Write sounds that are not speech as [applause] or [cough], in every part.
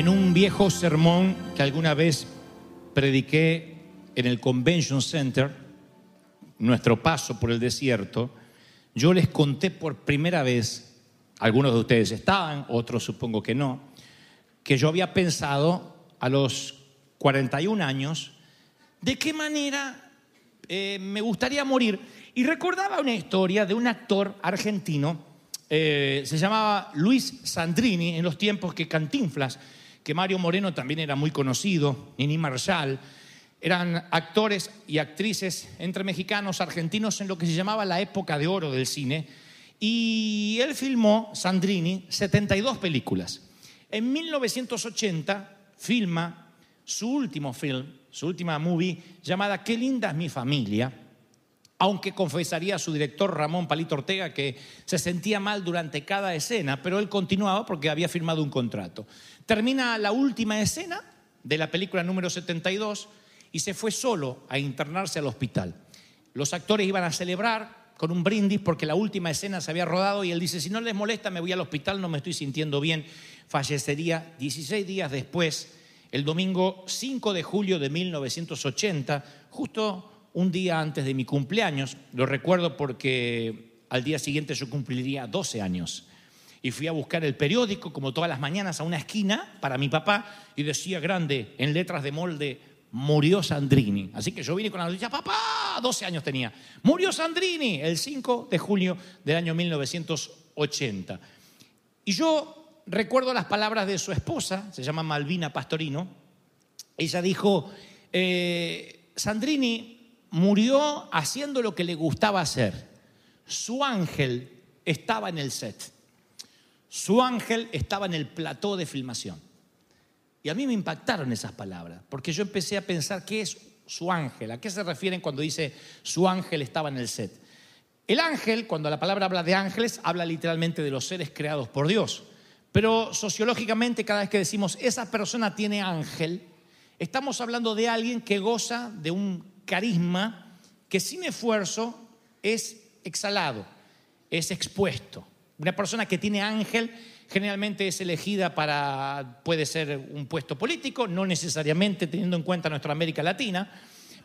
En un viejo sermón que alguna vez prediqué en el Convention Center, nuestro paso por el desierto, yo les conté por primera vez, algunos de ustedes estaban, otros supongo que no, que yo había pensado a los 41 años de qué manera eh, me gustaría morir. Y recordaba una historia de un actor argentino, eh, se llamaba Luis Sandrini, en los tiempos que Cantinflas, que Mario Moreno también era muy conocido, Nini Marshall, eran actores y actrices entre mexicanos, argentinos, en lo que se llamaba la época de oro del cine. Y él filmó, Sandrini, 72 películas. En 1980 filma su último film, su última movie, llamada Qué linda es mi familia, aunque confesaría a su director Ramón Palito Ortega que se sentía mal durante cada escena, pero él continuaba porque había firmado un contrato. Termina la última escena de la película número 72 y se fue solo a internarse al hospital. Los actores iban a celebrar con un brindis porque la última escena se había rodado y él dice, si no les molesta me voy al hospital, no me estoy sintiendo bien. Fallecería 16 días después, el domingo 5 de julio de 1980, justo un día antes de mi cumpleaños. Lo recuerdo porque al día siguiente yo cumpliría 12 años. Y fui a buscar el periódico, como todas las mañanas, a una esquina para mi papá y decía grande, en letras de molde, murió Sandrini. Así que yo vine con la noticia, papá, 12 años tenía, murió Sandrini el 5 de julio del año 1980. Y yo recuerdo las palabras de su esposa, se llama Malvina Pastorino, ella dijo, eh, Sandrini murió haciendo lo que le gustaba hacer. Su ángel estaba en el set. Su ángel estaba en el plató de filmación. Y a mí me impactaron esas palabras, porque yo empecé a pensar qué es su ángel, a qué se refieren cuando dice su ángel estaba en el set. El ángel, cuando la palabra habla de ángeles, habla literalmente de los seres creados por Dios. Pero sociológicamente, cada vez que decimos esa persona tiene ángel, estamos hablando de alguien que goza de un carisma que sin esfuerzo es exhalado, es expuesto. Una persona que tiene ángel generalmente es elegida para, puede ser un puesto político, no necesariamente teniendo en cuenta nuestra América Latina,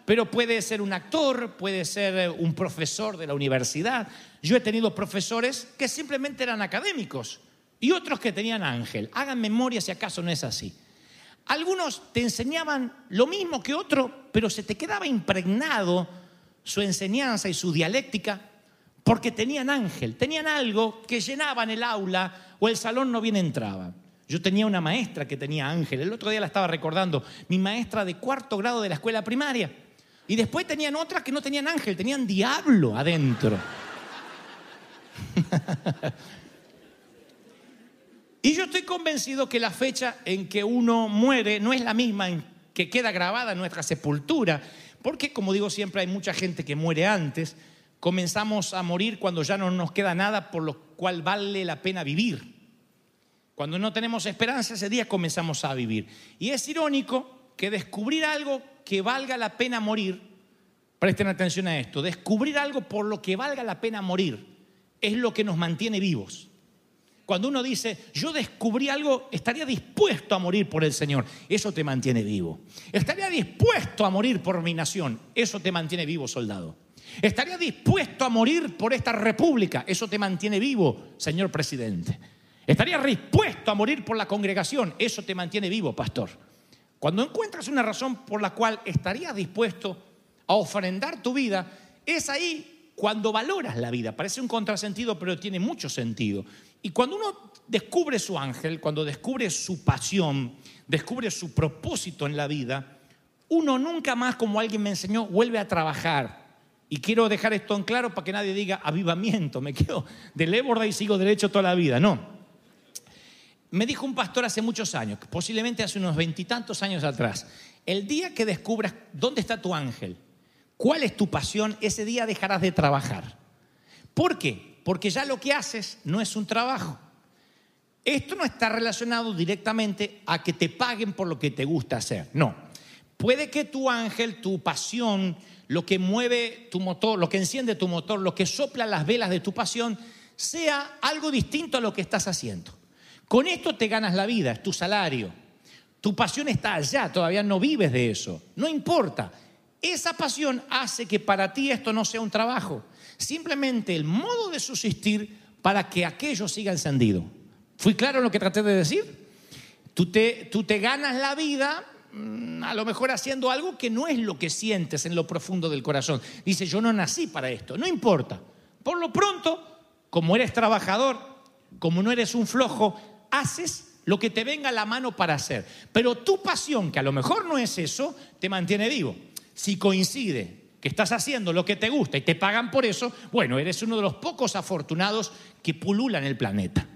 pero puede ser un actor, puede ser un profesor de la universidad. Yo he tenido profesores que simplemente eran académicos y otros que tenían ángel. Hagan memoria si acaso no es así. Algunos te enseñaban lo mismo que otro, pero se te quedaba impregnado su enseñanza y su dialéctica porque tenían ángel, tenían algo que llenaban el aula o el salón no bien entraba. Yo tenía una maestra que tenía ángel, el otro día la estaba recordando, mi maestra de cuarto grado de la escuela primaria. Y después tenían otras que no tenían ángel, tenían diablo adentro. [laughs] y yo estoy convencido que la fecha en que uno muere no es la misma en que queda grabada en nuestra sepultura, porque como digo siempre hay mucha gente que muere antes, comenzamos a morir cuando ya no nos queda nada por lo cual vale la pena vivir. Cuando no tenemos esperanza, ese día comenzamos a vivir. Y es irónico que descubrir algo que valga la pena morir, presten atención a esto, descubrir algo por lo que valga la pena morir es lo que nos mantiene vivos. Cuando uno dice, yo descubrí algo, estaría dispuesto a morir por el Señor, eso te mantiene vivo. Estaría dispuesto a morir por mi nación, eso te mantiene vivo, soldado. Estaría dispuesto a morir por esta república, eso te mantiene vivo, señor presidente. Estaría dispuesto a morir por la congregación, eso te mantiene vivo, pastor. Cuando encuentras una razón por la cual estarías dispuesto a ofrendar tu vida, es ahí cuando valoras la vida. Parece un contrasentido, pero tiene mucho sentido. Y cuando uno descubre su ángel, cuando descubre su pasión, descubre su propósito en la vida, uno nunca más, como alguien me enseñó, vuelve a trabajar. Y quiero dejar esto en claro para que nadie diga avivamiento, me quedo de léborda y sigo derecho toda la vida. No. Me dijo un pastor hace muchos años, posiblemente hace unos veintitantos años atrás, el día que descubras dónde está tu ángel, cuál es tu pasión, ese día dejarás de trabajar. ¿Por qué? Porque ya lo que haces no es un trabajo. Esto no está relacionado directamente a que te paguen por lo que te gusta hacer. No. Puede que tu ángel, tu pasión, lo que mueve tu motor, lo que enciende tu motor, lo que sopla las velas de tu pasión, sea algo distinto a lo que estás haciendo. Con esto te ganas la vida, es tu salario. Tu pasión está allá, todavía no vives de eso. No importa. Esa pasión hace que para ti esto no sea un trabajo. Simplemente el modo de subsistir para que aquello siga encendido. ¿Fui claro en lo que traté de decir? Tú te, tú ganas la vida mm, a lo mejor haciendo algo que no es lo que sientes en lo profundo del corazón. Dice, yo no nací para esto, no importa. Por lo pronto, como eres trabajador, como no eres un flojo, haces lo que te venga a la mano para hacer. Pero tu pasión, que a lo mejor no es eso, te mantiene vivo. Si coincide que estás haciendo lo que te gusta y te pagan por eso, bueno, eres uno de los pocos afortunados que pululan el planeta.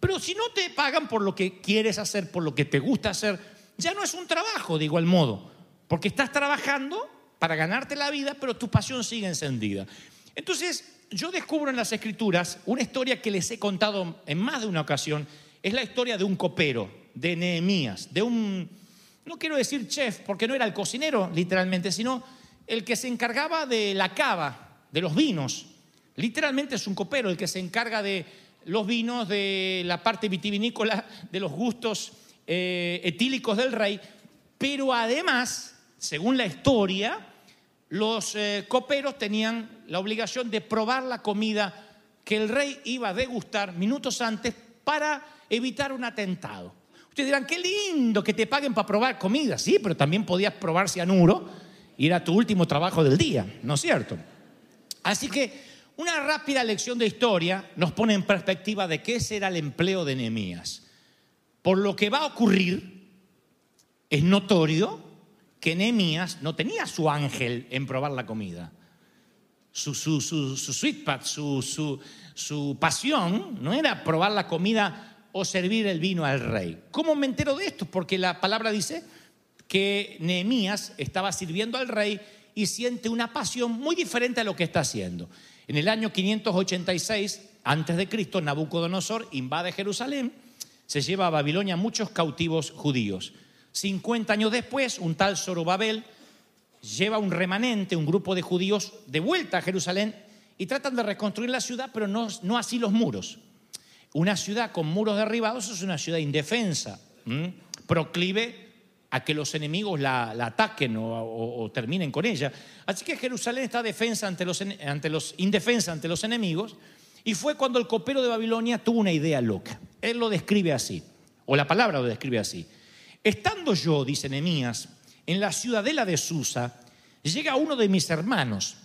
Pero si no te pagan por lo que quieres hacer, por lo que te gusta hacer, ya no es un trabajo de igual modo, porque estás trabajando para ganarte la vida, pero tu pasión sigue encendida. Entonces, yo descubro en las escrituras una historia que les he contado en más de una ocasión, es la historia de un copero, de Nehemías, de un, no quiero decir chef, porque no era el cocinero literalmente, sino el que se encargaba de la cava, de los vinos. Literalmente es un copero el que se encarga de los vinos, de la parte vitivinícola, de los gustos eh, etílicos del rey, pero además, según la historia, los eh, coperos tenían la obligación de probar la comida que el rey iba a degustar minutos antes para evitar un atentado. Ustedes dirán, qué lindo que te paguen para probar comida. Sí, pero también podías probar cianuro y era tu último trabajo del día, ¿no es cierto? Así que una rápida lección de historia nos pone en perspectiva de qué será el empleo de Nehemías. Por lo que va a ocurrir, es notorio que Nehemías no tenía su ángel en probar la comida. Su, su, su, su sweet su, su, su pasión no era probar la comida o servir el vino al rey. ¿Cómo me entero de esto? Porque la palabra dice que Nehemías estaba sirviendo al rey y siente una pasión muy diferente a lo que está haciendo. En el año 586 antes de Cristo, Nabucodonosor invade Jerusalén, se lleva a Babilonia muchos cautivos judíos. 50 años después, un tal Zorobabel lleva un remanente, un grupo de judíos, de vuelta a Jerusalén y tratan de reconstruir la ciudad, pero no, no así los muros. Una ciudad con muros derribados es una ciudad indefensa, proclive a que los enemigos la, ataquen o, o- terminen con ella. Así que Jerusalén está defensa ante los, ante los, indefensa ante los enemigos. Y fue cuando el copero de Babilonia tuvo una idea loca. Él lo describe así, o la palabra lo describe así. Estando yo, dice Nehemías, en la ciudadela de Susa, llega uno de mis hermanos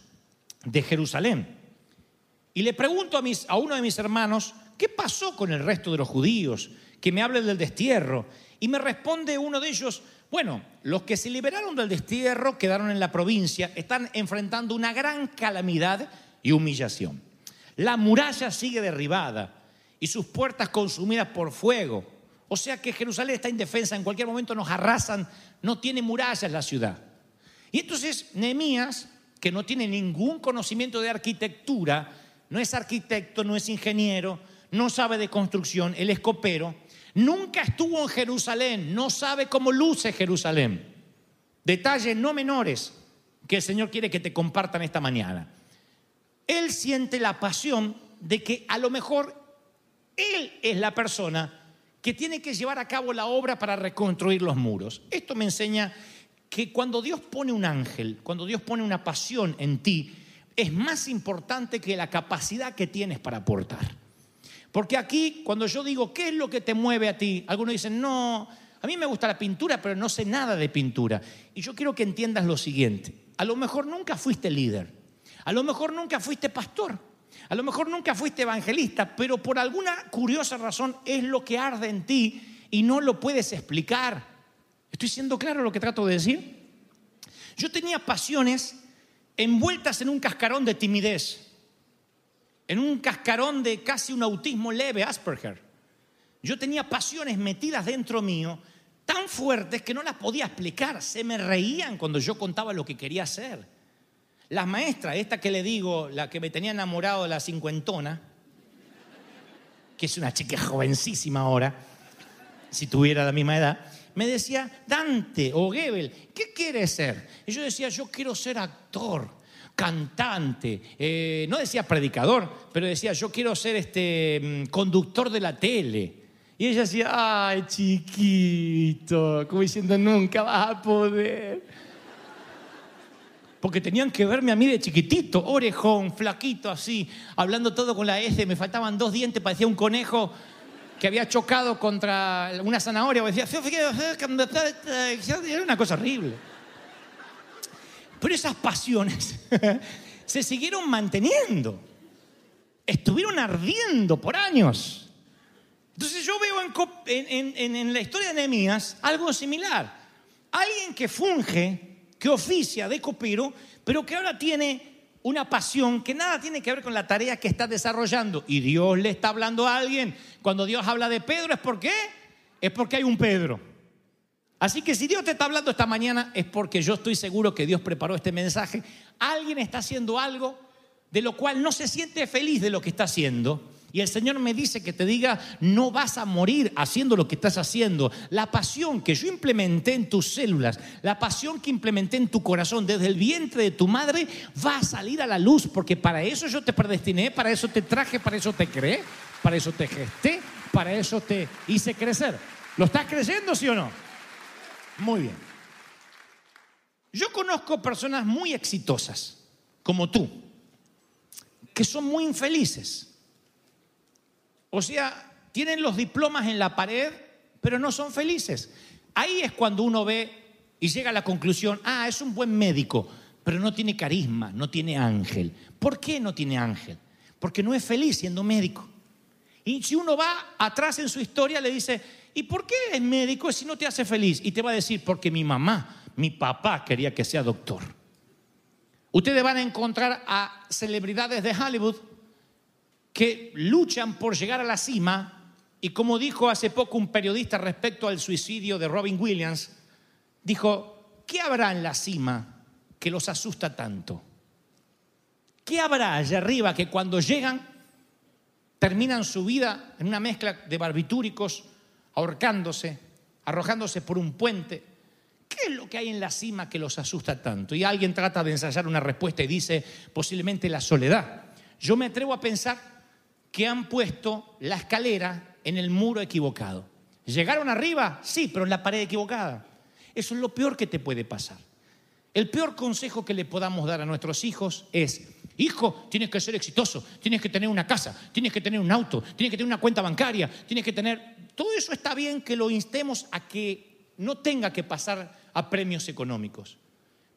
de Jerusalén y le pregunto a, mis, a uno de mis hermanos, ¿qué pasó con el resto de los judíos? Que me hable del destierro. Y me responde uno de ellos, bueno, los que se liberaron del destierro quedaron en la provincia, están enfrentando una gran calamidad y humillación. La muralla sigue derribada y sus puertas consumidas por fuego. O sea que Jerusalén está indefensa, en cualquier momento nos arrasan, no tiene murallas la ciudad. Y entonces Nehemías, que no tiene ningún conocimiento de arquitectura, no es arquitecto, no es ingeniero, no sabe de construcción, él es copero, nunca estuvo en Jerusalén, no sabe cómo luce Jerusalén. Detalles no menores que el Señor quiere que te compartan esta mañana. Él siente la pasión de que a lo mejor Él es la persona que tiene que llevar a cabo la obra para reconstruir los muros. Esto me enseña que cuando Dios pone un ángel, cuando Dios pone una pasión en ti, es más importante que la capacidad que tienes para aportar. Porque aquí, cuando yo digo, ¿qué es lo que te mueve a ti? Algunos dicen, no, a mí me gusta la pintura, pero no sé nada de pintura. Y yo quiero que entiendas lo siguiente. A lo mejor nunca fuiste líder. A lo mejor nunca fuiste pastor. A lo mejor nunca fuiste evangelista, pero por alguna curiosa razón es lo que arde en ti y no lo puedes explicar. ¿Estoy siendo claro lo que trato de decir? Yo tenía pasiones envueltas en un cascarón de timidez, en un cascarón de casi un autismo leve, Asperger. Yo tenía pasiones metidas dentro mío tan fuertes que no las podía explicar. Se me reían cuando yo contaba lo que quería hacer. Las maestras, esta que le digo, la que me tenía enamorado de la cincuentona, que es una chica jovencísima ahora, si tuviera la misma edad, me decía, Dante o Goebel, ¿qué quieres ser? Y yo decía, yo quiero ser actor, cantante, eh, no decía predicador, pero decía, yo quiero ser este mm, conductor de la tele. Y ella decía, ay, chiquito, como diciendo, nunca vas a poder. Porque tenían que verme a mí de chiquitito, orejón, flaquito así, hablando todo con la S, me faltaban dos dientes, parecía un conejo que había chocado contra una zanahoria. Decía, era una cosa horrible. Pero esas pasiones [laughs] se siguieron manteniendo. Estuvieron ardiendo por años. Entonces yo veo en, la historia de Nehemías algo similar. Alguien que funge, que oficia de copero, pero que ahora tiene una pasión que nada tiene que ver con la tarea que está desarrollando. Y Dios le está hablando a alguien. Cuando Dios habla de Pedro, ¿es por qué? Es porque hay un Pedro. Así que si Dios te está hablando esta mañana, es porque yo estoy seguro que Dios preparó este mensaje. Alguien está haciendo algo de lo cual no se siente feliz de lo que está haciendo y el Señor me dice que te diga, no vas a morir haciendo lo que estás haciendo. La pasión que yo implementé en tus células, la pasión que implementé en tu corazón desde el vientre de tu madre, va a salir a la luz, porque para eso yo te predestiné, para eso te traje, para eso te creé, para eso te gesté, para eso te hice crecer. ¿Lo estás creyendo, sí o no? Muy bien. Yo conozco personas muy exitosas, como tú, que son muy infelices o sea, tienen los diplomas en la pared, pero no son felices. Ahí es cuando uno ve y llega a la conclusión, ah, es un buen médico, pero no tiene carisma, no tiene ángel. ¿Por qué no tiene ángel? Porque no es feliz siendo médico. Y si uno va atrás en su historia, le dice, ¿y por qué es médico si no te hace feliz? Y te va a decir, porque mi mamá, mi papá quería que sea doctor. Ustedes van a encontrar a celebridades de Hollywood que luchan por llegar a la cima y como dijo hace poco un periodista respecto al suicidio de Robin Williams, dijo, ¿qué habrá en la cima que los asusta tanto? ¿Qué habrá allá arriba que cuando llegan terminan su vida en una mezcla de barbitúricos, ahorcándose, arrojándose por un puente? ¿Qué es lo que hay en la cima que los asusta tanto? Y alguien trata de ensayar una respuesta y dice, posiblemente la soledad. Yo me atrevo a pensar que han puesto la escalera en el muro equivocado. ¿Llegaron arriba? Sí, pero en la pared equivocada. Eso es lo peor que te puede pasar. El peor consejo que le podamos dar a nuestros hijos es, hijo, tienes que ser exitoso, tienes que tener una casa, tienes que tener un auto, tienes que tener una cuenta bancaria, tienes que tener... Todo eso está bien que lo instemos a que no tenga que pasar a premios económicos.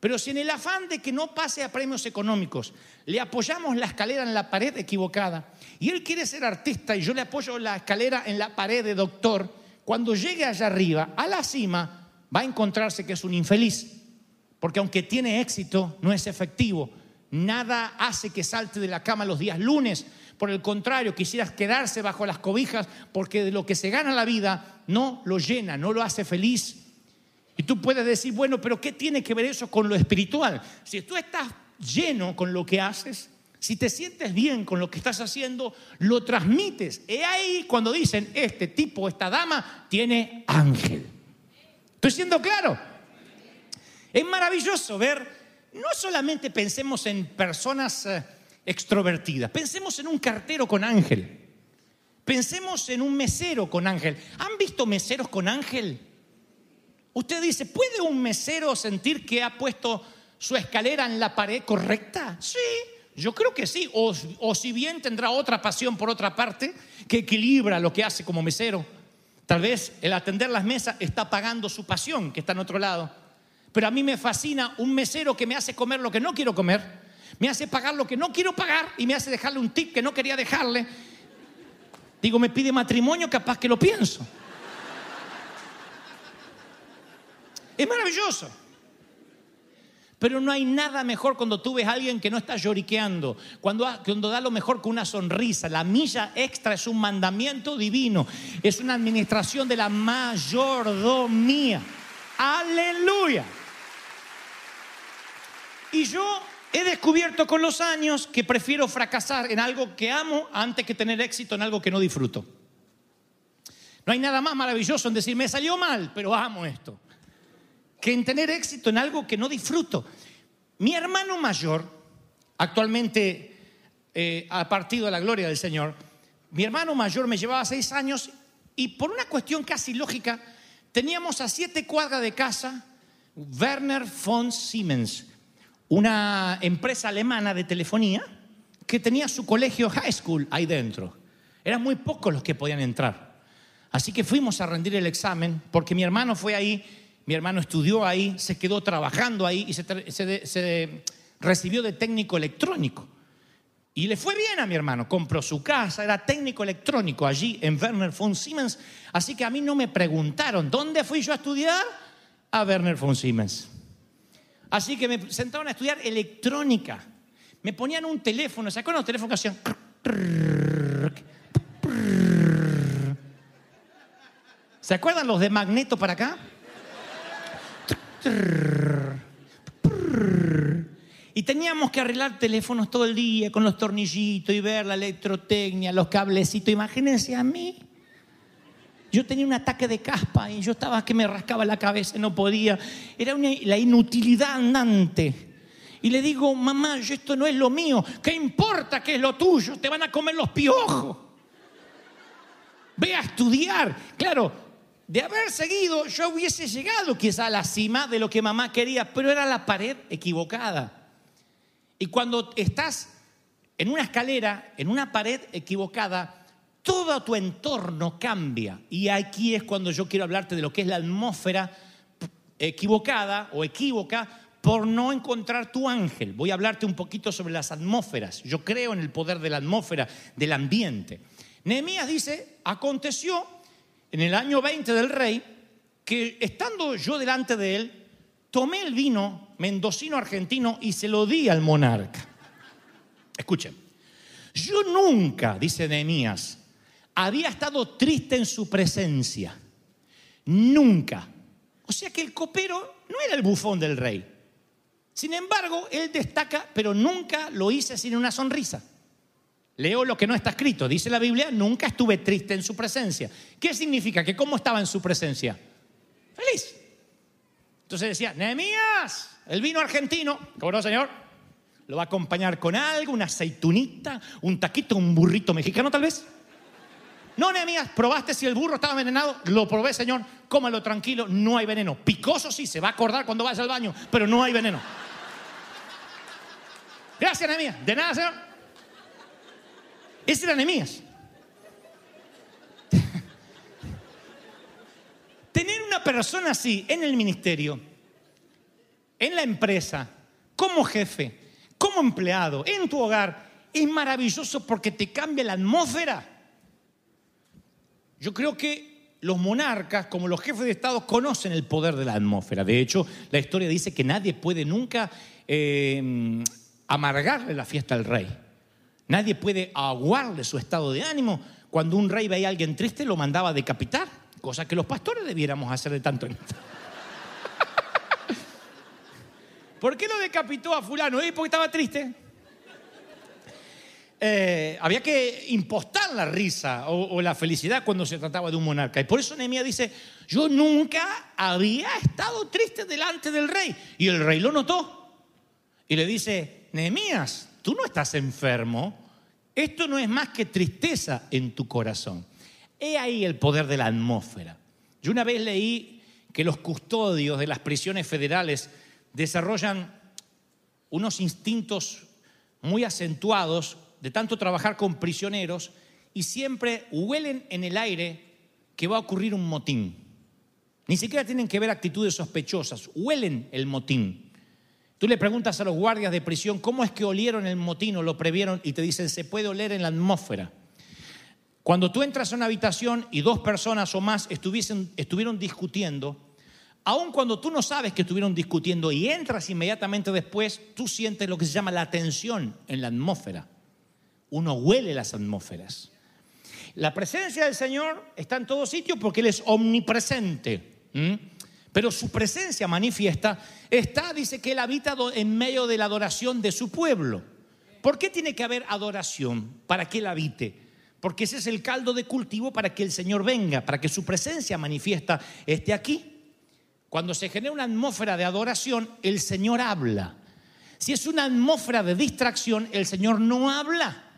Pero si en el afán de que no pase a premios económicos le apoyamos la escalera en la pared equivocada y él quiere ser artista y yo le apoyo la escalera en la pared de doctor, cuando llegue allá arriba, a la cima, va a encontrarse que es un infeliz. Porque aunque tiene éxito, no es efectivo. Nada hace que salte de la cama los días lunes. Por el contrario, quisieras quedarse bajo las cobijas porque de lo que se gana la vida no lo llena, no lo hace feliz. Y tú puedes decir, bueno, pero ¿qué tiene que ver eso con lo espiritual? Si tú estás lleno con lo que haces, si te sientes bien con lo que estás haciendo, lo transmites. Y ahí cuando dicen, este tipo, esta dama, tiene ángel. ¿Estoy siendo claro? Es maravilloso ver, no solamente pensemos en personas extrovertidas, pensemos en un cartero con ángel. Pensemos en un mesero con ángel. ¿Han visto meseros con ángel? Usted dice, ¿puede un mesero sentir que ha puesto su escalera en la pared correcta? Sí, yo creo que sí. O, o si bien tendrá otra pasión por otra parte que equilibra lo que hace como mesero. Tal vez el atender las mesas está pagando su pasión que está en otro lado. Pero a mí me fascina un mesero que me hace comer lo que no quiero comer, me hace pagar lo que no quiero pagar y me hace dejarle un tip que no quería dejarle. Digo, me pide matrimonio, capaz que lo pienso. Es maravilloso. Pero no hay nada mejor cuando tú ves a alguien que no está lloriqueando, cuando, cuando da lo mejor con una sonrisa. La milla extra es un mandamiento divino, es una administración de la mayordomía. Aleluya. Y yo he descubierto con los años que prefiero fracasar en algo que amo antes que tener éxito en algo que no disfruto. No hay nada más maravilloso en decir, me salió mal, pero amo esto que en tener éxito en algo que no disfruto. Mi hermano mayor, actualmente eh, partido a la gloria del Señor, mi hermano mayor me llevaba seis años y por una cuestión casi lógica, teníamos a siete cuadras de casa Werner von Siemens, una empresa alemana de telefonía que tenía su colegio high school ahí dentro. Eran muy pocos los que podían entrar. Así que fuimos a rendir el examen porque mi hermano fue ahí mi hermano estudió ahí, se quedó trabajando ahí y se, se- recibió de técnico electrónico. Y le fue bien a mi hermano, compró su casa, era técnico electrónico allí en Werner von Siemens. Así que a mí no me preguntaron, ¿dónde fui yo a estudiar? A Werner von Siemens. Así que me sentaron a estudiar electrónica. Me ponían un teléfono, ¿se acuerdan los teléfonos que hacían? ¿Se acuerdan los de magneto para acá? Y teníamos que arreglar teléfonos todo el día con los tornillitos y ver la electrotecnia, los cablecitos. Imagínense a mí. Yo tenía un ataque de caspa y yo estaba que me rascaba la cabeza, no podía. Era una- la inutilidad andante. Y le digo, mamá, esto no es lo mío. ¿Qué importa que es lo tuyo? Te van a comer los piojos. Ve a estudiar. Claro, de haber seguido, yo hubiese llegado quizá a la cima de lo que mamá quería, pero era la pared equivocada. Y cuando estás en una escalera, en una pared equivocada, todo tu entorno cambia. Y aquí es cuando yo quiero hablarte de lo que es la atmósfera equivocada o equívoca por no encontrar tu ángel. Voy a hablarte un poquito sobre las atmósferas. Yo creo en el poder de la atmósfera, del ambiente. Nehemías dice, aconteció en el año 20 del rey que estando yo delante de él, tomé el vino mendocino argentino y se lo di al monarca. Escuchen, yo nunca, dice Nehemías, había estado triste en su presencia. Nunca. O sea que el copero no era el bufón del rey. Sin embargo, él destaca, pero nunca lo hice sin una sonrisa. Leo lo que no está escrito. Dice la Biblia, nunca estuve triste en su presencia. ¿Qué significa? Que cómo estaba en su presencia. Feliz. Entonces decía, Nehemías, el vino argentino, ¿cómo no, señor? Lo va a acompañar con algo, una aceitunita, un taquito, un burrito mexicano tal vez. No, Nehemías, probaste si el burro estaba envenenado. Lo probé, señor. Cómalo tranquilo, no hay veneno. Picoso sí, se va a acordar cuando vaya al baño, pero no hay veneno. Gracias, Nehemías. De nada, señor. Ese era Nehemías. [laughs] Tener una persona así en el ministerio, en la empresa, como jefe, como empleado, en tu hogar, es maravilloso porque te cambia la atmósfera. Yo creo que los monarcas, como los jefes de Estado, conocen el poder de la atmósfera. De hecho, la historia dice que nadie puede nunca eh, amargarle la fiesta al rey. Nadie puede aguarle su estado de ánimo. Cuando un rey veía a alguien triste, lo mandaba a decapitar, cosa que los pastores debiéramos hacer de tanto en tanto. [laughs] ¿Por qué lo decapitó a fulano? ¿Eh? Porque estaba triste. Eh, había que impostar la risa o, o la felicidad cuando se trataba de un monarca. Y por eso Nehemías dice, yo nunca había estado triste delante del rey. Y el rey lo notó. Y le dice, Nehemías, tú no estás enfermo, Esto no es más que tristeza en tu corazón. He ahí el poder de la atmósfera. Yo una vez leí que los custodios de las prisiones federales desarrollan unos instintos muy acentuados de tanto trabajar con prisioneros y siempre huelen en el aire que va a ocurrir un motín. Ni siquiera tienen que ver actitudes sospechosas, huelen el motín. Tú le preguntas a los guardias de prisión cómo es que olieron el motín o lo previeron y te dicen se puede oler en la atmósfera. Cuando tú entras a una habitación y dos personas o más estuviesen, estuvieron discutiendo, aun cuando tú no sabes que estuvieron discutiendo y entras inmediatamente después, tú sientes lo que se llama la tensión en la atmósfera. Uno huele las atmósferas. La presencia del Señor está en todo sitio porque Él es omnipresente. Pero su presencia manifiesta está, dice que Él habita en medio de la adoración de su pueblo. ¿Por qué tiene que haber adoración para que Él habite? Porque ese es el caldo de cultivo para que el Señor venga, para que su presencia manifiesta esté aquí. Cuando se genera una atmósfera de adoración, el Señor habla. Si es una atmósfera de distracción, el Señor no habla.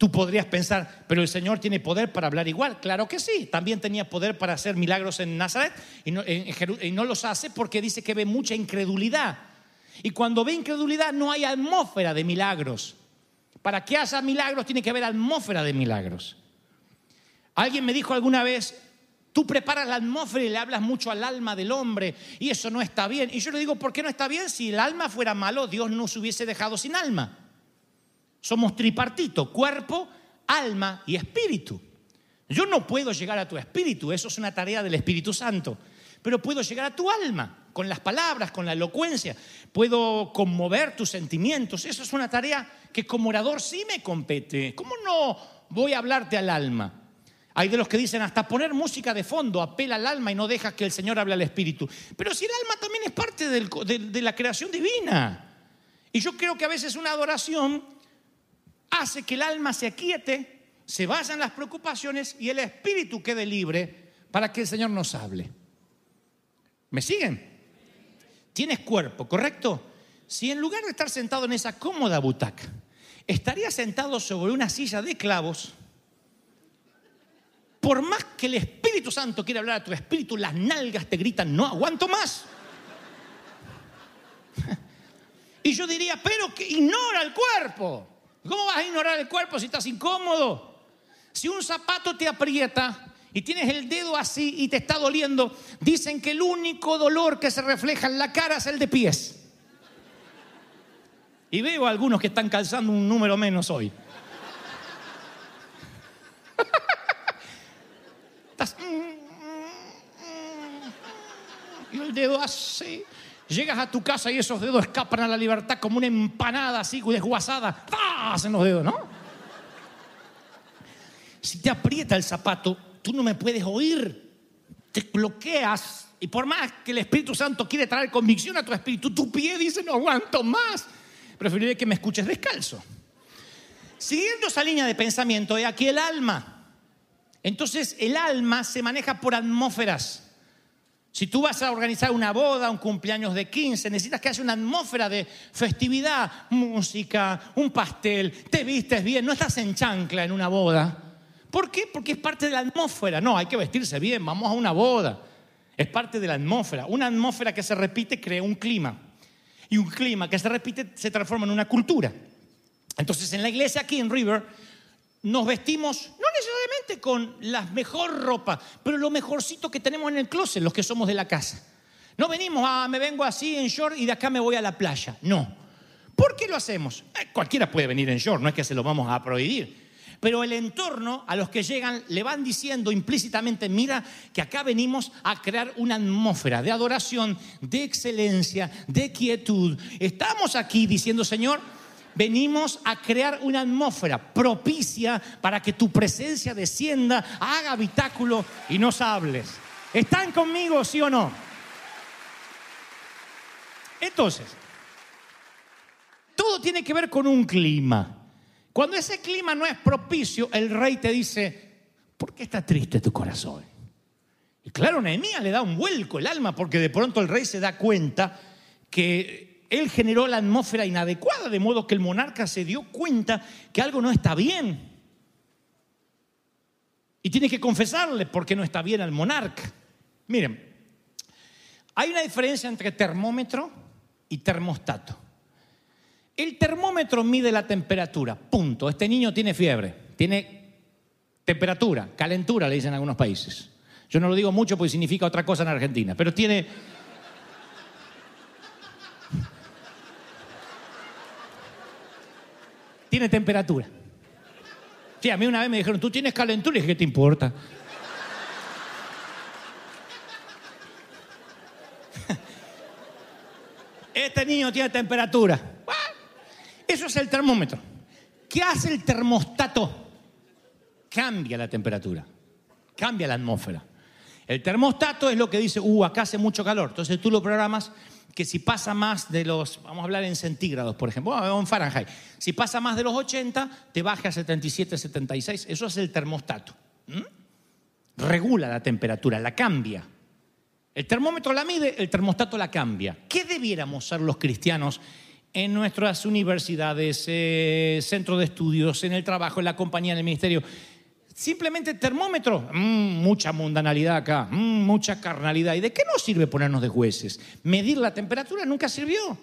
Tú podrías pensar, pero el Señor tiene poder para hablar igual. Claro que sí, también tenía poder para hacer milagros en Nazaret y no, los hace porque dice que ve mucha incredulidad. Y cuando ve incredulidad no hay atmósfera de milagros. Para que haya milagros tiene que haber atmósfera de milagros. Alguien me dijo alguna vez, tú preparas la atmósfera y le hablas mucho al alma del hombre y eso no está bien. Y yo le digo, ¿por qué no está bien? Si el alma fuera malo, Dios no se hubiese dejado sin alma. Somos tripartito, cuerpo, alma y espíritu. Yo no puedo llegar a tu espíritu, eso es una tarea del Espíritu Santo, pero puedo llegar a tu alma con las palabras, con la elocuencia, puedo conmover tus sentimientos, eso es una tarea que como orador sí me compete. ¿Cómo no voy a hablarte al alma? Hay de los que dicen hasta poner música de fondo apela al alma y no dejas que el Señor hable al espíritu. Pero si el alma también es parte de, de la creación divina. Y yo creo que a veces una adoración hace que el alma se aquiete, se vayan las preocupaciones y el espíritu quede libre para que el Señor nos hable. ¿Me siguen? Tienes cuerpo, ¿correcto? Si en lugar de estar sentado en esa cómoda butaca, estaría sentado sobre una silla de clavos, por más que el Espíritu Santo quiera hablar a tu espíritu, las nalgas te gritan, no aguanto más. [laughs] Y yo diría, pero que ignora el cuerpo. ¿Cómo vas a ignorar el cuerpo si estás incómodo? Si un zapato te aprieta y tienes el dedo así y te está doliendo, dicen que el único dolor que se refleja en la cara es el de pies. Y veo algunos que están calzando un número menos hoy. [laughs] Estás- Y el dedo así. Llegas a tu casa y esos dedos escapan a la libertad como una empanada así, desguazada. ¡Ah! Hacen los dedos, ¿no? Si te aprieta el zapato, tú no me puedes oír. Te bloqueas. Y por más que el Espíritu Santo quiere traer convicción a tu espíritu, tu pie dice, no aguanto más. Preferiré que me escuches descalzo. Siguiendo esa línea de pensamiento, he aquí el alma. Entonces el alma se maneja por atmósferas. Si tú vas a organizar una boda, un cumpleaños de 15, necesitas que haya una atmósfera de festividad, música, un pastel, te vistes bien, no estás en chancla en una boda. ¿Por qué? Porque es parte de la atmósfera. No, hay que vestirse bien, vamos a una boda. Es parte de la atmósfera. Una atmósfera que se repite crea un clima. Y un clima que se repite se transforma en una cultura. Entonces en la iglesia aquí en River nos vestimos no con la mejor ropa, pero lo mejorcito que tenemos en el closet, los que somos de la casa. No venimos a me vengo así en short y de acá me voy a la playa. No. ¿Por qué lo hacemos? Eh, cualquiera puede venir en short, no es que se lo vamos a prohibir. Pero el entorno a los que llegan le van diciendo implícitamente, mira que acá venimos a crear una atmósfera de adoración, de excelencia, de quietud. Estamos aquí diciendo, Señor, venimos a crear una atmósfera propicia para que tu presencia descienda, haga habitáculo y nos hables. ¿Están conmigo, sí o no? Entonces, todo tiene que ver con un clima. Cuando ese clima no es propicio, el rey te dice, ¿por qué está triste tu corazón? Y claro, Nehemías le da un vuelco el alma porque de pronto el rey se da cuenta que él generó la atmósfera inadecuada, de modo que el monarca se dio cuenta que algo no está bien. Y tiene que confesarle por qué no está bien al monarca. Miren, hay una diferencia entre termómetro y termostato. El termómetro mide la temperatura, punto. Este niño tiene fiebre, tiene temperatura, calentura, le dicen en algunos países. Yo no lo digo mucho porque significa otra cosa en Argentina, pero tiene... tiene temperatura. Sí, a mí una vez me dijeron, tú tienes calentura, y dije, ¿qué te importa? [laughs] Este niño tiene temperatura. Eso es el termómetro. ¿Qué hace el termostato? Cambia la temperatura, cambia la atmósfera. El termostato es lo que dice, uh, acá hace mucho calor. Entonces tú lo programas que si pasa más de los, vamos a hablar en centígrados, por ejemplo, o en Fahrenheit, si pasa más de los 80, te baja a 77, 76. Eso es el termostato. ¿Mm? Regula la temperatura, la cambia. El termómetro la mide, el termostato la cambia. ¿Qué debiéramos ser los cristianos en nuestras universidades, eh, centros de estudios, en el trabajo, en la compañía, en el ministerio? Simplemente termómetro, mm, mucha mundanalidad acá, mm, mucha carnalidad. ¿Y de qué nos sirve ponernos de jueces? Medir la temperatura nunca sirvió.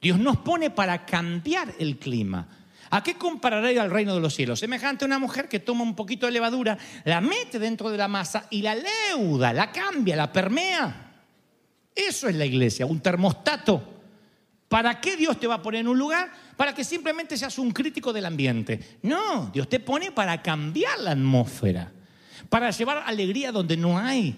Dios nos pone para cambiar el clima. ¿A qué compararé al reino de los cielos? Semejante a una mujer que toma un poquito de levadura, la mete dentro de la masa y la leuda, la cambia, la permea. Eso es la iglesia, un termostato. ¿Para qué Dios te va a poner en un lugar? Para que simplemente seas un crítico del ambiente. No, Dios te pone para cambiar la atmósfera, para llevar alegría donde no hay.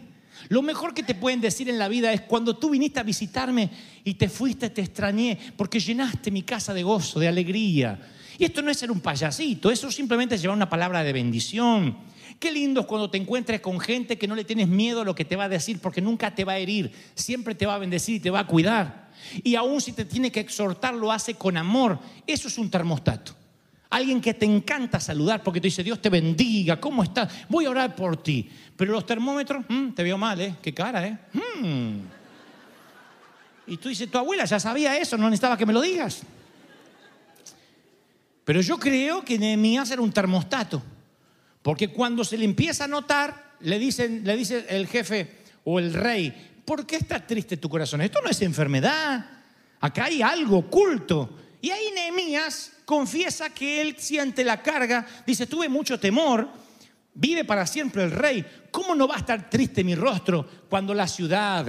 Lo mejor que te pueden decir en la vida es cuando tú viniste a visitarme y te fuiste, te extrañé, porque llenaste mi casa de gozo, de alegría. Y esto no es ser un payasito, eso simplemente es llevar una palabra de bendición. Qué lindo es cuando te encuentres con gente que no le tienes miedo a lo que te va a decir, porque nunca te va a herir, siempre te va a bendecir y te va a cuidar. Y aún si te tiene que exhortar, lo hace con amor. Eso es un termostato. Alguien que te encanta saludar porque te dice, Dios te bendiga, ¿cómo estás? Voy a orar por ti. Pero los termómetros, mm, te veo mal, ¿eh? Qué cara, ¿eh? Mm. Y tú dices, tu abuela ya sabía eso, no necesitaba que me lo digas. Pero yo creo que Nehemías era un termostato. Porque cuando se le empieza a notar, le, dicen, le dice el jefe o el rey, ¿por qué está triste tu corazón? Esto no es enfermedad. Acá hay algo oculto. Y ahí Nehemías confiesa que él siente la carga, dice, tuve mucho temor, vive para siempre el rey. ¿Cómo no va a estar triste mi rostro cuando la ciudad,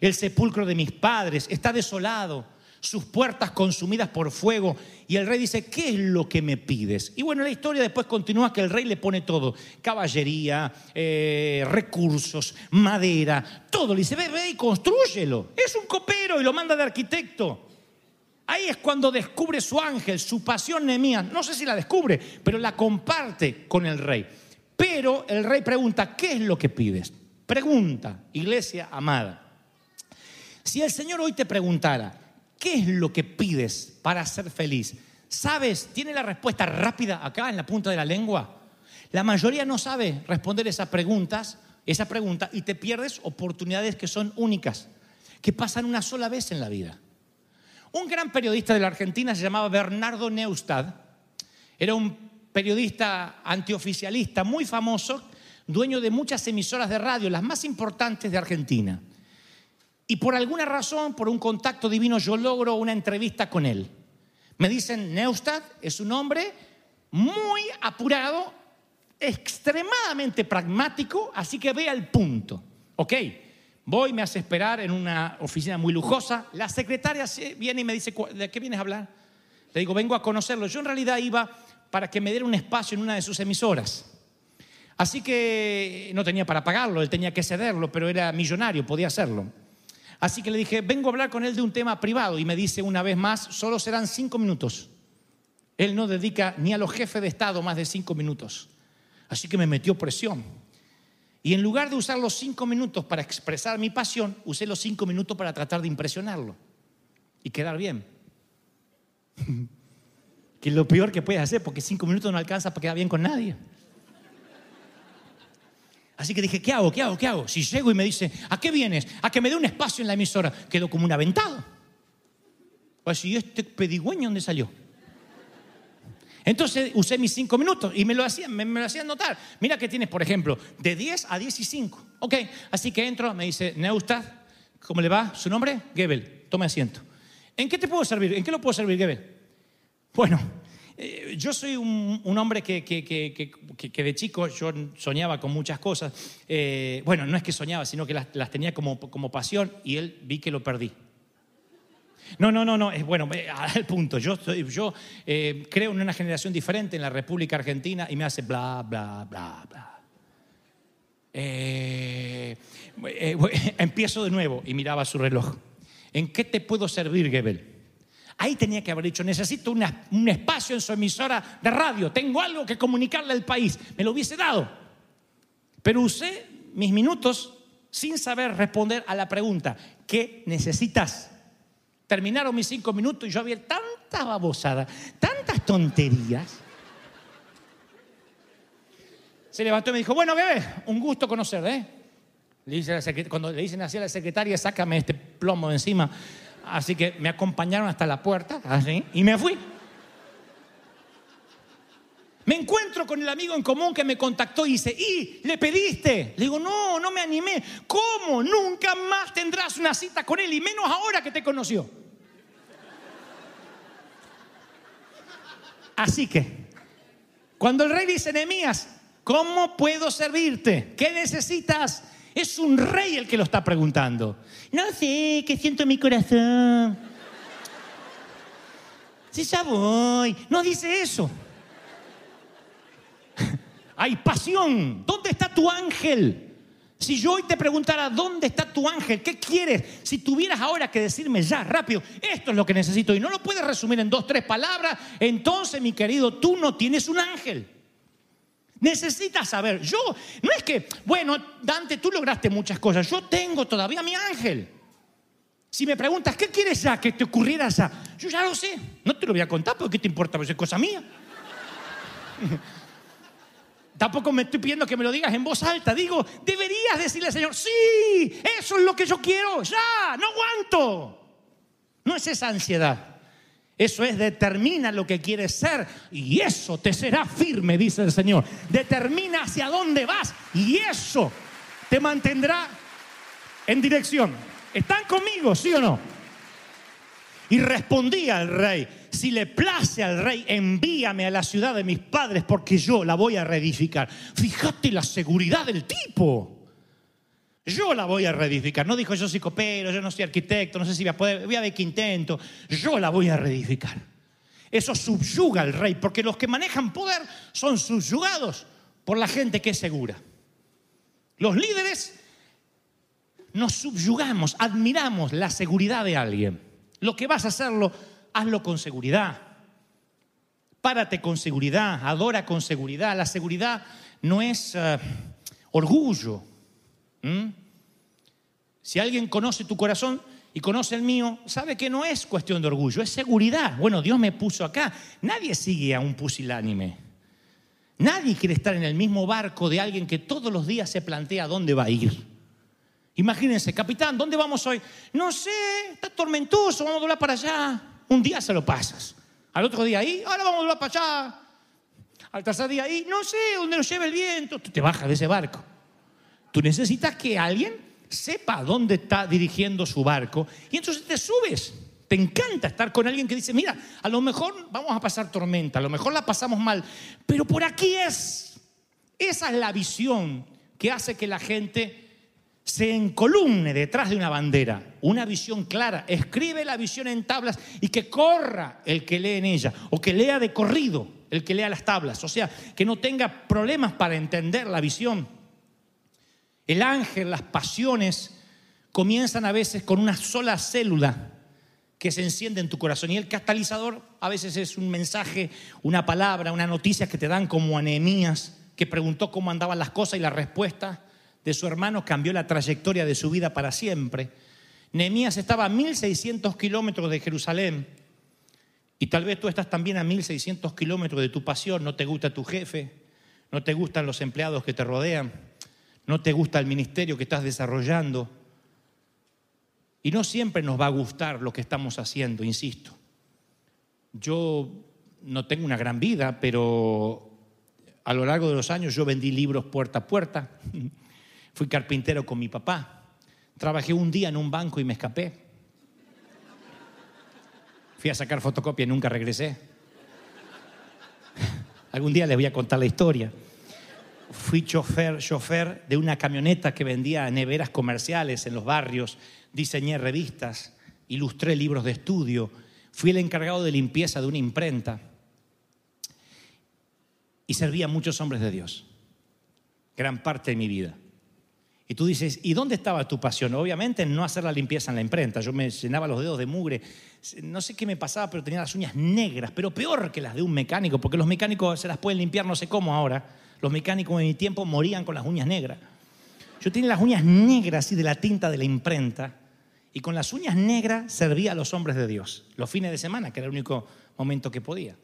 el sepulcro de mis padres, está desolado? Sus puertas consumidas por fuego. Y el rey dice, ¿qué es lo que me pides? Y bueno, la historia después continúa que el rey le pone todo, caballería, eh, recursos, madera, todo. Le dice, ve, ve y construyelo. Es un copero y lo manda de arquitecto. Ahí es cuando descubre su ángel, su pasión Nehemías. No sé si la descubre, pero la comparte con el rey. Pero el rey pregunta, ¿qué es lo que pides? Pregunta, iglesia amada. Si el Señor hoy te preguntara, ¿Qué es lo que pides para ser feliz? ¿Sabes? ¿Tiene la respuesta rápida acá en la punta de la lengua? La mayoría no sabe responder esas preguntas, esa pregunta y te pierdes oportunidades que son únicas, que pasan una sola vez en la vida. Un gran periodista de la Argentina se llamaba Bernardo Neustadt. Era un periodista antioficialista muy famoso, dueño de muchas emisoras de radio, las más importantes de Argentina. Y por alguna razón, por un contacto divino, yo logro una entrevista con él. Me dicen, Neustadt es un hombre muy apurado, extremadamente pragmático, así que ve al punto. Ok, voy, me hace esperar en una oficina muy lujosa. La secretaria viene y me dice, ¿de qué vienes a hablar? Le digo, vengo a conocerlo. Yo en realidad iba para que me diera un espacio en una de sus emisoras. Así que no tenía para pagarlo, él tenía que cederlo, pero era millonario, podía hacerlo. Así que le dije, vengo a hablar con él de un tema privado y me dice una vez más, solo serán cinco minutos. Él no dedica ni a los jefes de Estado más de cinco minutos. Así que me metió presión. Y en lugar de usar los cinco minutos para expresar mi pasión, usé los cinco minutos para tratar de impresionarlo y quedar bien. [laughs] que es lo peor que puedes hacer, porque cinco minutos no alcanza para quedar bien con nadie. Así que dije, ¿qué hago? ¿Qué hago? ¿Qué hago? Si llego y me dice, ¿a qué vienes? A que me dé un espacio en la emisora. Quedo como un aventado. Pues, ¿y este pedigüeño dónde salió? Entonces usé mis cinco minutos y me lo hacían, me, lo hacían notar. Mira que tienes, por ejemplo, de 10 a 10 y 5. Ok, así que entro, me dice, Neustadt, ¿cómo le va? ¿Su nombre? Gebel, tome asiento. ¿En qué te puedo servir? ¿En qué lo puedo servir, Gebel? Bueno, eh, yo soy un, un hombre que, que- que- que- de chico yo soñaba con muchas cosas. Eh, bueno, no es que soñaba, sino que las, las tenía como, como pasión y él vi que lo perdí. No, no, no, no, es bueno, eh, [laughs] al punto. Yo, yo eh, creo en una generación diferente en la República Argentina y me hace bla, bla, bla, bla. Eh, eh, [laughs] empiezo de nuevo y miraba su reloj. ¿En qué te puedo servir, Gebel? Ahí tenía que haber dicho, necesito un espacio en su emisora de radio, tengo algo que comunicarle al país. Me lo hubiese dado. Pero usé mis minutos sin saber responder a la pregunta, ¿qué necesitas? Terminaron mis cinco minutos y yo había tanta babosada, tantas tonterías. Se levantó y me dijo, bueno, bebé, un gusto conocer, ¿eh? Le dice cuando le dicen así a la secretaria, sácame este plomo de encima. Así que me acompañaron hasta la puerta, así, y me fui. Me encuentro con el amigo en común que me contactó y dice, ¿y le pediste? Le digo, no, no me animé. ¿Cómo? Nunca más tendrás una cita con él y menos ahora que te conoció. Así que, cuando el rey dice, Nehemías, ¿cómo puedo servirte? ¿Qué necesitas? Es un rey el que lo está preguntando. No sé, ¿qué siento en mi corazón? Sí, ya voy. No dice eso. [laughs] Hay pasión. ¿Dónde está tu ángel? Si yo hoy te preguntara, ¿dónde está tu ángel? ¿Qué quieres? Si tuvieras ahora que decirme ya, rápido, esto es lo que necesito y no lo puedes resumir en dos, tres palabras, entonces, mi querido, tú no tienes un ángel. Necesitas saber, yo, no es que, bueno, Dante, tú lograste muchas cosas, yo tengo todavía mi ángel. Si me preguntas, ¿qué quieres ya que te ocurriera ya? Yo ya lo sé, no te lo voy a contar porque ¿qué te importa? Pues es cosa mía. [laughs] Tampoco me estoy pidiendo que me lo digas en voz alta. Digo, deberías decirle al Señor, sí, eso es lo que yo quiero, ya, no aguanto. No es esa ansiedad. Eso es, determina lo que quieres ser y eso te será firme, dice el Señor. Determina hacia dónde vas y eso te mantendrá en dirección. ¿Están conmigo, sí o no? Y respondía al rey, si le place al rey, envíame a la ciudad de mis padres porque yo la voy a reedificar. Fíjate la seguridad del tipo. Yo la voy a reedificar. No dijo yo soy copero, yo no soy arquitecto, no sé si voy a poder, voy a ver qué intento. Yo la voy a reedificar. Eso subyuga al rey, porque los que manejan poder son subyugados por la gente que es segura. Los líderes nos subyugamos, admiramos la seguridad de alguien. Lo que vas a hacerlo, hazlo con seguridad. Párate con seguridad, adora con seguridad. La seguridad no es eh, orgullo. ¿Mm? Si alguien conoce tu corazón y conoce el mío, sabe que no es cuestión de orgullo, es seguridad. Bueno, Dios me puso acá. Nadie sigue a un pusilánime. Nadie quiere estar en el mismo barco de alguien que todos los días se plantea dónde va a ir. Imagínense, capitán, ¿dónde vamos hoy? No sé, está tormentoso, vamos a doblar para allá. Un día se lo pasas. Al otro día ahí, ahora vamos a doblar para allá. Al tercer día ahí, no sé, dónde nos lleva el viento. Tú te bajas de ese barco. Tú necesitas que alguien sepa dónde está dirigiendo su barco y entonces te subes. Te encanta estar con alguien que dice, mira, a lo mejor vamos a pasar tormenta, a lo mejor la pasamos mal, pero por aquí es. Esa es la visión que hace que la gente se encolumne detrás de una bandera, una visión clara, escribe la visión en tablas y que corra el que lee en ella, o que lea de corrido el que lea las tablas, o sea, que no tenga problemas para entender la visión. El ángel, las pasiones comienzan a veces con una sola célula que se enciende en tu corazón. Y el catalizador a veces es un mensaje, una palabra, una noticia que te dan como a Nehemías, que preguntó cómo andaban las cosas y la respuesta de su hermano cambió la trayectoria de su vida para siempre. Nehemías estaba a 1600 kilómetros de Jerusalén y tal vez tú estás también a 1600 kilómetros de tu pasión, no te gusta tu jefe, no te gustan los empleados que te rodean, no te gusta el ministerio que estás desarrollando y no siempre nos va a gustar lo que estamos haciendo, insisto. yo no tengo una gran vida, pero a lo largo de los años yo vendí libros puerta a puerta. [laughs] Fui carpintero con mi papá. Trabajé un día en un banco y me escapé. Fui a sacar fotocopia y nunca regresé. [laughs] Algún día les voy a contar la historia. Fui chofer, chofer de una camioneta que vendía neveras comerciales en los barrios, diseñé revistas, ilustré libros de estudio, fui el encargado de limpieza de una imprenta y serví a muchos hombres de Dios, gran parte de mi vida. Y tú dices, ¿y dónde estaba tu pasión? Obviamente en no hacer la limpieza en la imprenta. Yo me llenaba los dedos de mugre. No sé qué me pasaba, pero tenía las uñas negras, pero peor que las de un mecánico, porque los mecánicos se las pueden limpiar no sé cómo ahora. Los mecánicos en mi tiempo morían con las uñas negras. Yo tenía las uñas negras así de la tinta de la imprenta y con las uñas negras servía a los hombres de Dios, los fines de semana, que era el único momento que podía.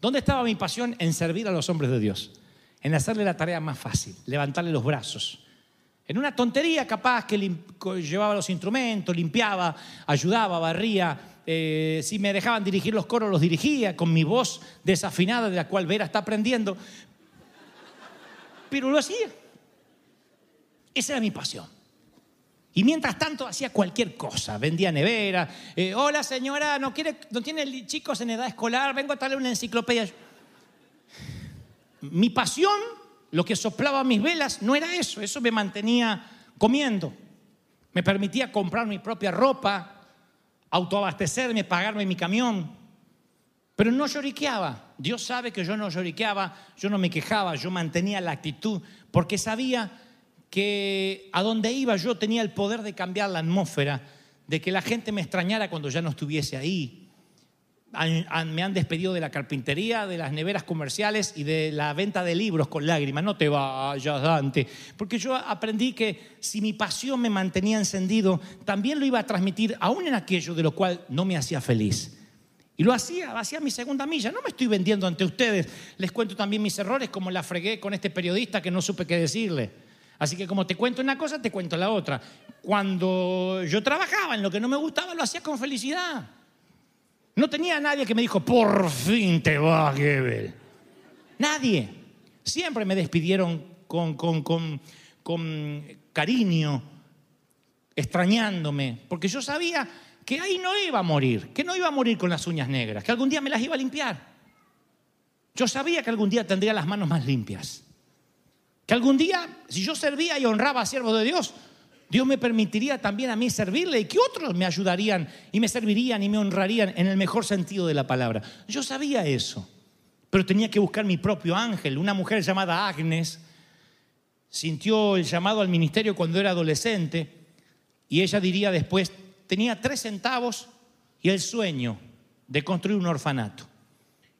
¿Dónde estaba mi pasión? En servir a los hombres de Dios, en hacerle la tarea más fácil, levantarle los brazos. En una tontería capaz que llevaba los instrumentos, limpiaba, ayudaba, barría. Eh, si me dejaban dirigir los coros, los dirigía con mi voz desafinada de la cual Vera está aprendiendo. Pero lo hacía. Esa era mi pasión. Y mientras tanto hacía cualquier cosa, vendía nevera. eh, Hola señora, ¿no, quiere, ¿no tiene chicos en edad escolar? Vengo a traerle una enciclopedia. Mi pasión, lo que soplaba mis velas, no era eso. Eso me mantenía comiendo. Me permitía comprar mi propia ropa, autoabastecerme, pagarme mi camión. Pero no lloriqueaba. Dios sabe que yo no lloriqueaba, yo no me quejaba, yo mantenía la actitud, porque sabía que a donde iba yo tenía el poder de cambiar la atmósfera, de que la gente me extrañara cuando ya no estuviese ahí. Me han despedido de la carpintería, de las neveras comerciales y de la venta de libros con lágrimas. No te vayas, Dante. Porque yo aprendí que si mi pasión me mantenía encendido, también lo iba a transmitir aún en aquello de lo cual no me hacía feliz. Y lo hacía, hacía mi segunda milla. No me estoy vendiendo ante ustedes. Les cuento también mis errores, como la fregué con este periodista que no supe qué decirle. Así que como te cuento una cosa, te cuento la otra. Cuando yo trabajaba en lo que no me gustaba, lo hacía con felicidad. No tenía nadie que me dijo, por fin te vas, Gebel. Nadie. Siempre me despidieron con cariño, extrañándome, porque yo sabía que ahí no iba a morir, que no iba a morir con las uñas negras, que algún día me las iba a limpiar. Yo sabía que algún día tendría las manos más limpias. Que algún día, si yo servía y honraba a siervos de Dios, Dios me permitiría también a mí servirle y que otros me ayudarían y me servirían y me honrarían en el mejor sentido de la palabra. Yo sabía eso, pero tenía que buscar mi propio ángel. Una mujer llamada Agnes sintió el llamado al ministerio cuando era adolescente y ella diría después, tenía tres centavos y el sueño de construir un orfanato.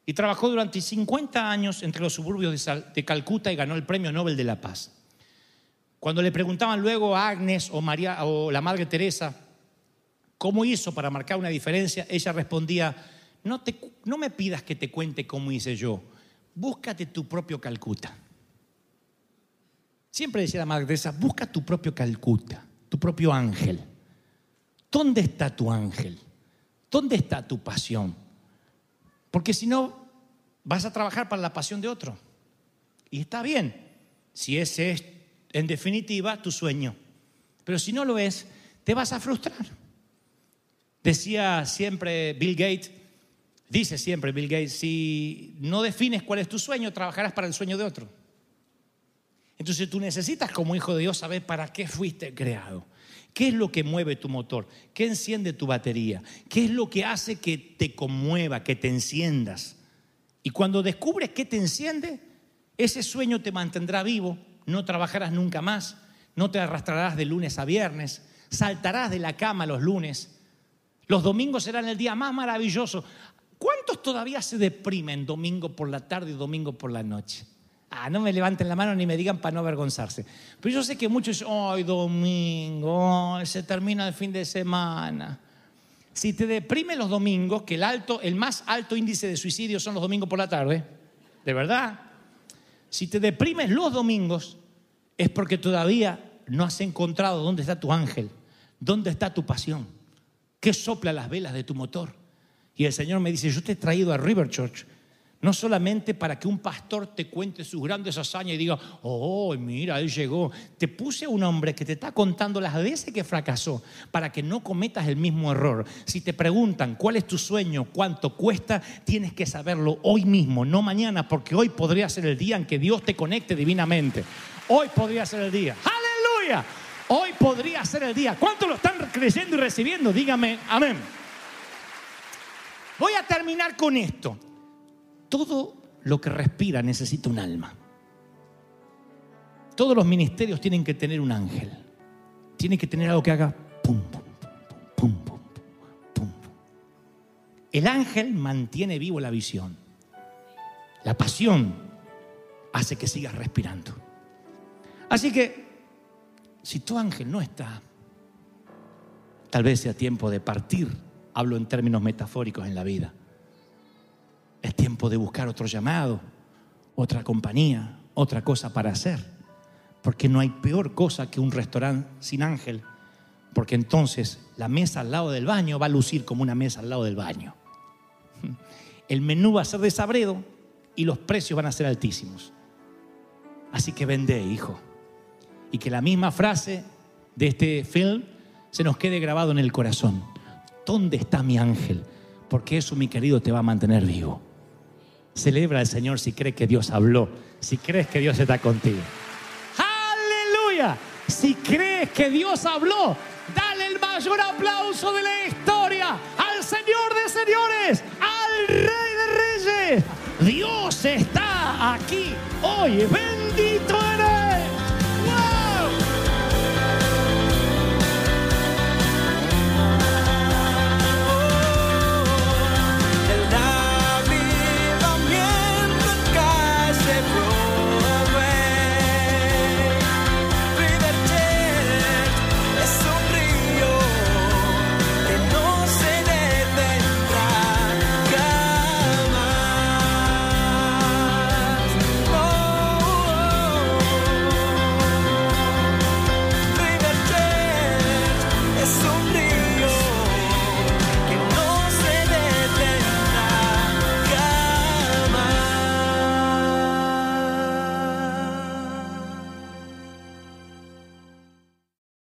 Y trabajó durante 50 años entre los suburbios de, Calcuta y ganó el Premio Nobel de la Paz. Cuando le preguntaban luego a Agnes o, María, o la Madre Teresa cómo hizo para marcar una diferencia, ella respondía, no, no me pidas que te cuente cómo hice yo, búscate tu propio Calcuta. Siempre decía la Madre Teresa, busca tu propio Calcuta, tu propio ángel. ¿Dónde está tu ángel? ¿Dónde está tu pasión? Porque si no, vas a trabajar para la pasión de otro. Y está bien, si ese es, en definitiva, tu sueño. Pero si no lo es, te vas a frustrar. Decía siempre Bill Gates, dice siempre Bill Gates, si no defines cuál es tu sueño, trabajarás para el sueño de otro. Entonces tú necesitas como hijo de Dios saber para qué fuiste creado. ¿Qué es lo que mueve tu motor? ¿Qué enciende tu batería? ¿Qué es lo que hace que te conmueva, que te enciendas? Y cuando descubres qué te enciende, ese sueño te mantendrá vivo, no trabajarás nunca más, no te arrastrarás de lunes a viernes, saltarás de la cama los lunes. Los domingos serán el día más maravilloso. ¿Cuántos todavía se deprimen domingo por la tarde y domingo por la noche? Ah, no me levanten la mano ni me digan para no avergonzarse. Pero yo sé que muchos ay, domingo, ay, se termina el fin de semana. Si te deprime los domingos, que el, alto, el más alto índice de suicidio son los domingos por la tarde, de verdad, si te deprimes los domingos, es porque todavía no has encontrado dónde está tu ángel, dónde está tu pasión, qué sopla las velas de tu motor. Y el Señor me dice, yo te he traído a River Church no solamente para que un pastor te cuente sus grandes hazañas y diga, oh, mira, él llegó. Te puse un hombre que te está contando las veces que fracasó para que no cometas el mismo error. Si te preguntan cuál es tu sueño, cuánto cuesta, tienes que saberlo hoy mismo, no mañana, porque hoy podría ser el día en que Dios te conecte divinamente. Hoy podría ser el día. Aleluya. Hoy podría ser el día. ¿Cuántos lo están creyendo y recibiendo? Dígame, amén. Voy a terminar con esto. Todo lo que respira necesita un alma. Todos los ministerios tienen que tener un ángel. Tiene que tener algo que haga pum, pum, pum, pum, pum, pum. El ángel mantiene vivo la visión. La pasión hace que sigas respirando. Así que, si tu ángel no está, tal vez sea tiempo de partir. Hablo en términos metafóricos en la vida. Es tiempo de buscar otro llamado, otra compañía, otra cosa para hacer. Porque no hay peor cosa que un restaurante sin ángel. Porque entonces la mesa al lado del baño va a lucir como una mesa al lado del baño. [laughs] El menú va a ser desabredo y los precios van a ser altísimos. Así que vende, hijo. Y que la misma frase de este film se nos quede grabado en el corazón. ¿Dónde está mi ángel? Porque eso, mi querido, te va a mantener vivo. Celebra al Señor si crees que Dios habló, si crees que Dios está contigo. Aleluya. Si crees que Dios habló, dale el mayor aplauso de la historia al Señor de señores, al Rey de reyes. Dios está aquí hoy. Ven